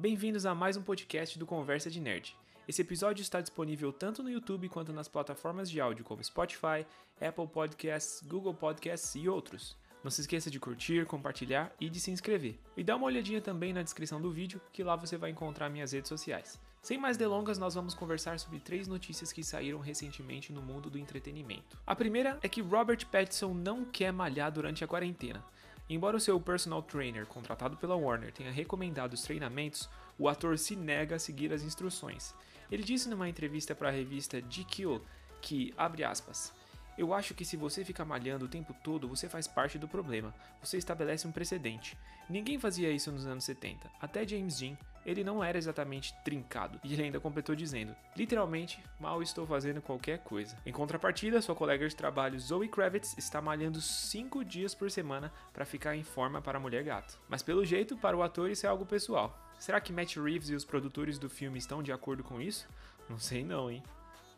Bem-vindos a mais um podcast do Conversa de Nerd. Esse episódio está disponível tanto no YouTube quanto nas plataformas de áudio como Spotify, Apple Podcasts, Google Podcasts e outros. Não se esqueça de curtir, compartilhar e de se inscrever. E dá uma olhadinha também na descrição do vídeo, que lá você vai encontrar minhas redes sociais. Sem mais delongas, nós vamos conversar sobre três notícias que saíram recentemente no mundo do entretenimento. A primeira é que Robert Pattinson não quer malhar durante a quarentena. Embora o seu personal trainer, contratado pela Warner, tenha recomendado os treinamentos, o ator se nega a seguir as instruções. Ele disse numa entrevista para a revista GQ que, abre aspas, eu acho que se você fica malhando o tempo todo, você faz parte do problema. Você estabelece um precedente. Ninguém fazia isso nos anos 70. Até James Dean, ele não era exatamente trincado. E ele ainda completou dizendo: literalmente, mal estou fazendo qualquer coisa. Em contrapartida, sua colega de trabalho Zoe Kravitz está malhando 5 dias por semana para ficar em forma para a mulher gato. Mas pelo jeito, para o ator isso é algo pessoal. Será que Matt Reeves e os produtores do filme estão de acordo com isso? Não sei não, hein?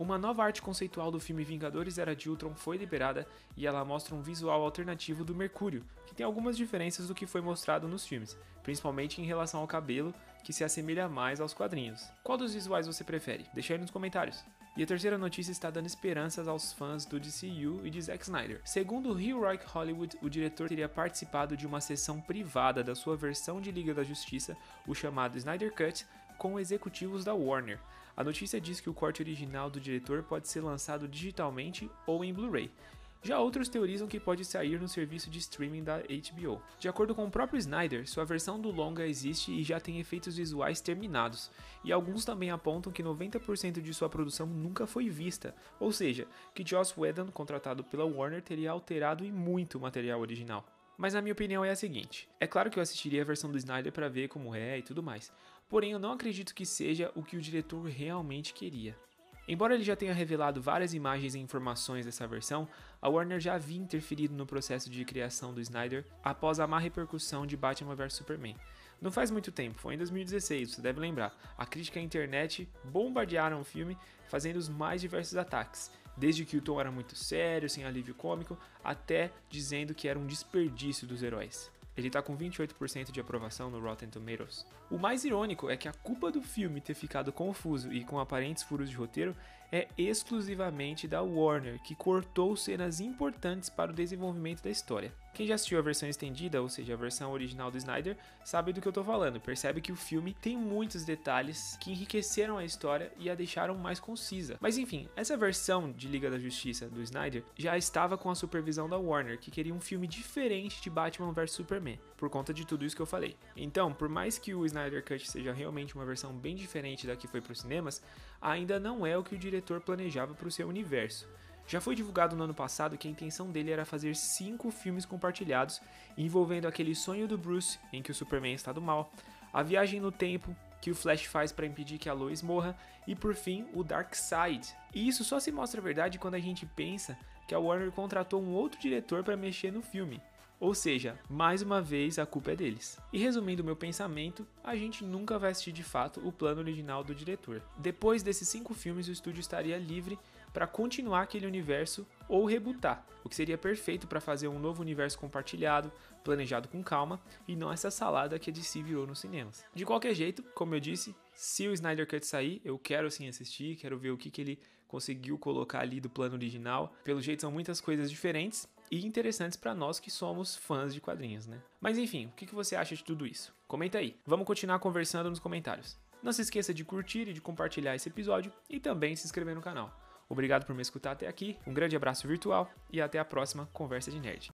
Uma nova arte conceitual do filme Vingadores Era de Ultron foi liberada e ela mostra um visual alternativo do Mercúrio, que tem algumas diferenças do que foi mostrado nos filmes, principalmente em relação ao cabelo, que se assemelha mais aos quadrinhos. Qual dos visuais você prefere? Deixa aí nos comentários. E a terceira notícia está dando esperanças aos fãs do DCU e de Zack Snyder. Segundo o Rock Hollywood, o diretor teria participado de uma sessão privada da sua versão de Liga da Justiça, o chamado Snyder Cut, com executivos da Warner. A notícia diz que o corte original do diretor pode ser lançado digitalmente ou em Blu-ray. Já outros teorizam que pode sair no serviço de streaming da HBO. De acordo com o próprio Snyder, sua versão do longa existe e já tem efeitos visuais terminados, e alguns também apontam que 90% de sua produção nunca foi vista, ou seja, que Joss Whedon, contratado pela Warner, teria alterado e muito o material original. Mas a minha opinião é a seguinte: é claro que eu assistiria a versão do Snyder para ver como é e tudo mais, porém eu não acredito que seja o que o diretor realmente queria. Embora ele já tenha revelado várias imagens e informações dessa versão, a Warner já havia interferido no processo de criação do Snyder após a má repercussão de Batman vs Superman. Não faz muito tempo, foi em 2016, você deve lembrar. A crítica e a internet bombardearam o filme, fazendo os mais diversos ataques, desde que o tom era muito sério, sem alívio cômico, até dizendo que era um desperdício dos heróis. Ele está com 28% de aprovação no Rotten Tomatoes. O mais irônico é que a culpa do filme ter ficado confuso e com aparentes furos de roteiro é exclusivamente da Warner, que cortou cenas importantes para o desenvolvimento da história. Quem já assistiu a versão estendida, ou seja, a versão original do Snyder, sabe do que eu tô falando. Percebe que o filme tem muitos detalhes que enriqueceram a história e a deixaram mais concisa. Mas enfim, essa versão de Liga da Justiça do Snyder já estava com a supervisão da Warner, que queria um filme diferente de Batman vs Superman, por conta de tudo isso que eu falei. Então, por mais que o Snyder Cut seja realmente uma versão bem diferente da que foi para os cinemas, ainda não é o que o diretor planejava para o seu universo. Já foi divulgado no ano passado que a intenção dele era fazer cinco filmes compartilhados envolvendo aquele sonho do Bruce em que o Superman está do mal, a viagem no tempo que o Flash faz para impedir que a Lois morra e por fim o Dark Side. E isso só se mostra verdade quando a gente pensa que a Warner contratou um outro diretor para mexer no filme. Ou seja, mais uma vez a culpa é deles. E resumindo meu pensamento, a gente nunca vai assistir de fato o plano original do diretor. Depois desses cinco filmes, o estúdio estaria livre para continuar aquele universo ou rebutar, o que seria perfeito para fazer um novo universo compartilhado, planejado com calma e não essa salada que a DC virou nos cinemas. De qualquer jeito, como eu disse, se o Snyder Cut sair, eu quero sim assistir, quero ver o que, que ele conseguiu colocar ali do plano original. Pelo jeito são muitas coisas diferentes e interessantes para nós que somos fãs de quadrinhos, né? Mas enfim, o que, você acha de tudo isso? Comenta aí. Vamos continuar conversando nos comentários. Não se esqueça de curtir e de compartilhar esse episódio e também se inscrever no canal. Obrigado por me escutar até aqui, um grande abraço virtual e até a próxima Conversa de Nerd.